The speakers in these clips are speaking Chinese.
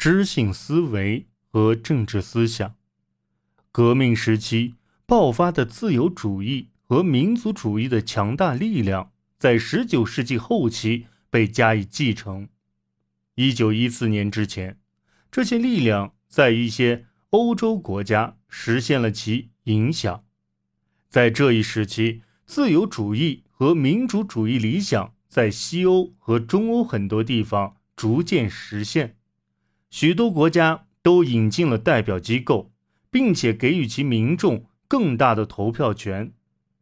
知性思维和政治思想。革命时期爆发的自由主义和民族主义的强大力量，在十九世纪后期被加以继承。一九一四年之前，这些力量在一些欧洲国家实现了其影响。在这一时期，自由主义和民主主义理想在西欧和中欧很多地方逐渐实现。许多国家都引进了代表机构。并且给予其民众更大的投票权。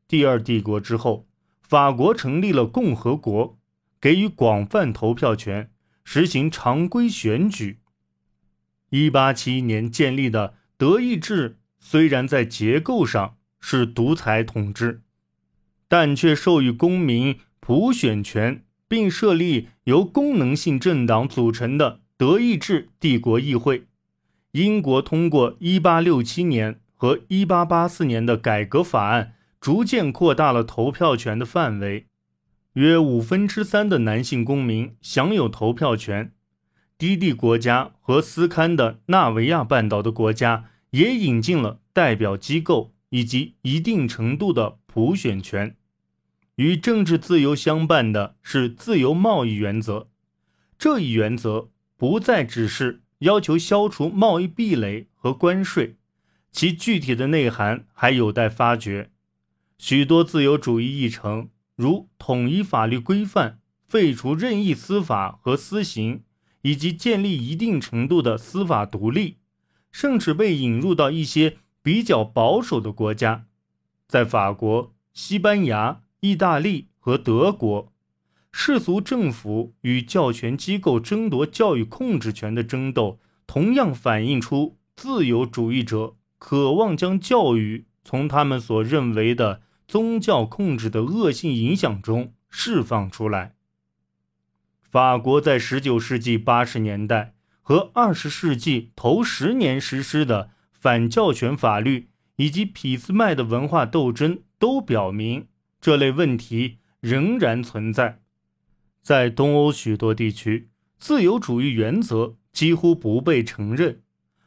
第二帝国之后，法国成立了共和国，给予广泛投票权，实行常规选举。一八七一年建立的德意志虽然在结构上是独裁统治，但却授予公民普选权，并设立由功能性政党组成的德意志帝国议会。英国通过1867年和1884年的改革法案，逐渐扩大了投票权的范围。约五分之三的男性公民享有投票权。低地国家和斯堪的纳维亚半岛的国家也引进了代表机构以及一定程度的普选权。与政治自由相伴的是自由贸易原则。这一原则不再只是。要求消除贸易壁垒和关税，其具体的内涵还有待发掘。许多自由主义议程，如统一法律规范、废除任意司法和私刑，以及建立一定程度的司法独立，甚至被引入到一些比较保守的国家，在法国、西班牙、意大利和德国。世俗政府与教权机构争夺教育控制权的争斗，同样反映出自由主义者渴望将教育从他们所认为的宗教控制的恶性影响中释放出来。法国在19世纪80年代和20世纪头十年实施的反教权法律，以及俾斯麦的文化斗争，都表明这类问题仍然存在。在东欧许多地区，自由主义原则几乎不被承认。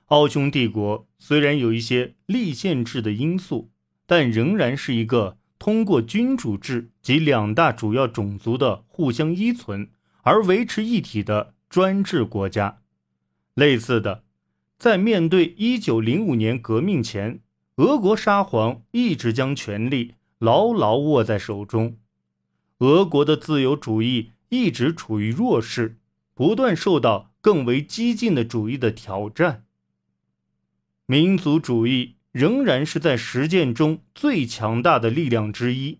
奥匈帝国虽然有一些立宪制的因素，但仍然是一个通过君主制及两大主要种族的互相依存而维持一体的专制国家。类似的，在面对1905年革命前，俄国沙皇一直将权力牢牢握在手中。俄国的自由主义。一直处于弱势，不断受到更为激进的主义的挑战。民族主义仍然是在实践中最强大的力量之一。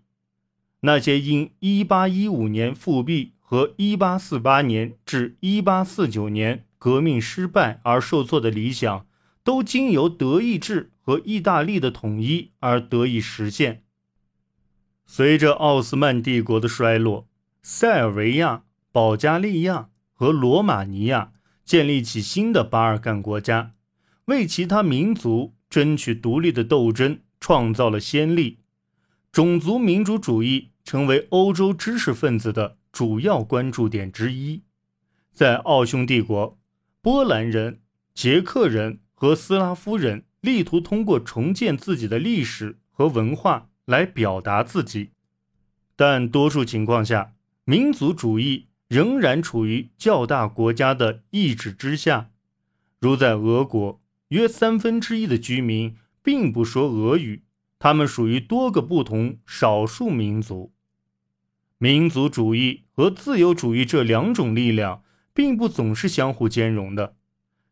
那些因1815年复辟和1848年至1849年革命失败而受挫的理想，都经由德意志和意大利的统一而得以实现。随着奥斯曼帝国的衰落。塞尔维亚、保加利亚和罗马尼亚建立起新的巴尔干国家，为其他民族争取独立的斗争创造了先例。种族民主主义成为欧洲知识分子的主要关注点之一。在奥匈帝国，波兰人、捷克人和斯拉夫人力图通过重建自己的历史和文化来表达自己，但多数情况下。民族主义仍然处于较大国家的意志之下，如在俄国，约三分之一的居民并不说俄语，他们属于多个不同少数民族。民族主义和自由主义这两种力量并不总是相互兼容的。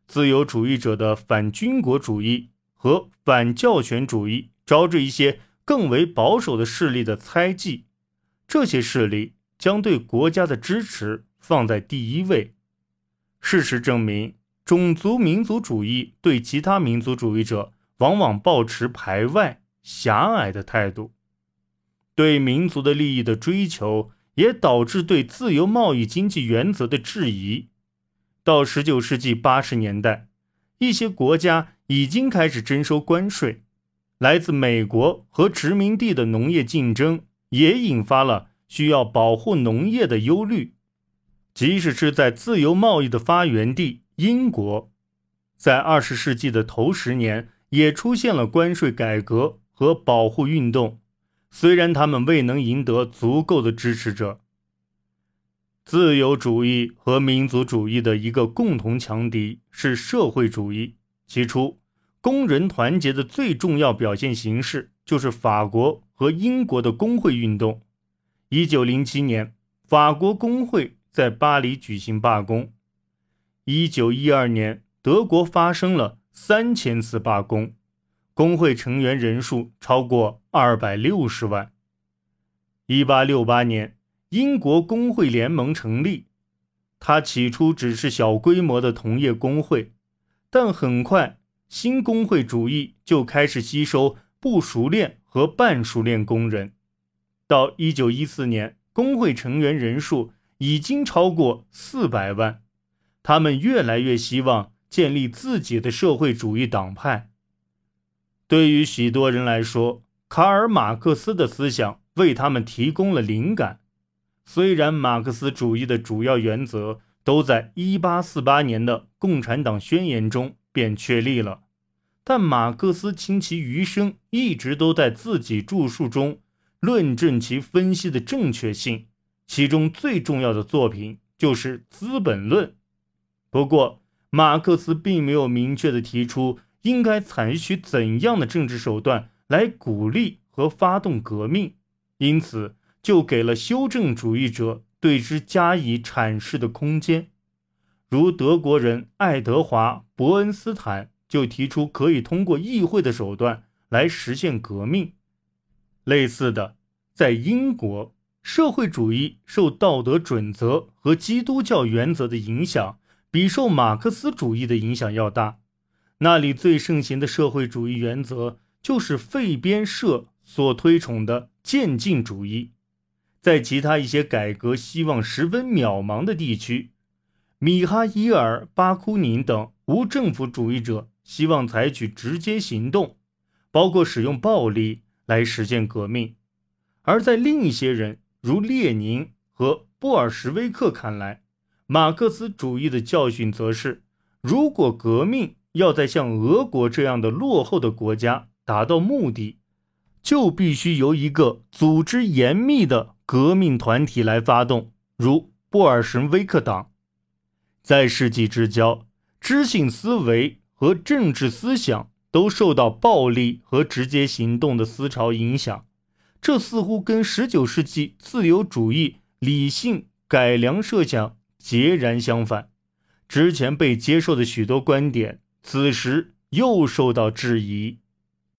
自由主义者的反军国主义和反教权主义招致一些更为保守的势力的猜忌，这些势力。将对国家的支持放在第一位。事实证明，种族民族主义对其他民族主义者往往抱持排外、狭隘的态度。对民族的利益的追求也导致对自由贸易经济原则的质疑。到19世纪80年代，一些国家已经开始征收关税。来自美国和殖民地的农业竞争也引发了。需要保护农业的忧虑，即使是在自由贸易的发源地英国，在二十世纪的头十年也出现了关税改革和保护运动，虽然他们未能赢得足够的支持者。自由主义和民族主义的一个共同强敌是社会主义。起初，工人团结的最重要表现形式就是法国和英国的工会运动。一九零七年，法国工会在巴黎举行罢工。一九一二年，德国发生了三千次罢工，工会成员人数超过二百六十万。一八六八年，英国工会联盟成立，它起初只是小规模的同业工会，但很快，新工会主义就开始吸收不熟练和半熟练工人。到一九一四年，工会成员人数已经超过四百万。他们越来越希望建立自己的社会主义党派。对于许多人来说，卡尔·马克思的思想为他们提供了灵感。虽然马克思主义的主要原则都在一八四八年的《共产党宣言》中便确立了，但马克思倾其余生一直都在自己著述中。论证其分析的正确性，其中最重要的作品就是《资本论》。不过，马克思并没有明确的提出应该采取怎样的政治手段来鼓励和发动革命，因此就给了修正主义者对之加以阐释的空间。如德国人爱德华·伯恩斯坦就提出可以通过议会的手段来实现革命。类似的，在英国，社会主义受道德准则和基督教原则的影响，比受马克思主义的影响要大。那里最盛行的社会主义原则就是费边社所推崇的渐进主义。在其他一些改革希望十分渺茫的地区，米哈伊尔·巴库宁等无政府主义者希望采取直接行动，包括使用暴力。来实现革命，而在另一些人如列宁和布尔什维克看来，马克思主义的教训则是：如果革命要在像俄国这样的落后的国家达到目的，就必须由一个组织严密的革命团体来发动，如布尔什维克党。在世纪之交，知性思维和政治思想。都受到暴力和直接行动的思潮影响，这似乎跟19世纪自由主义理性改良设想截然相反。之前被接受的许多观点，此时又受到质疑。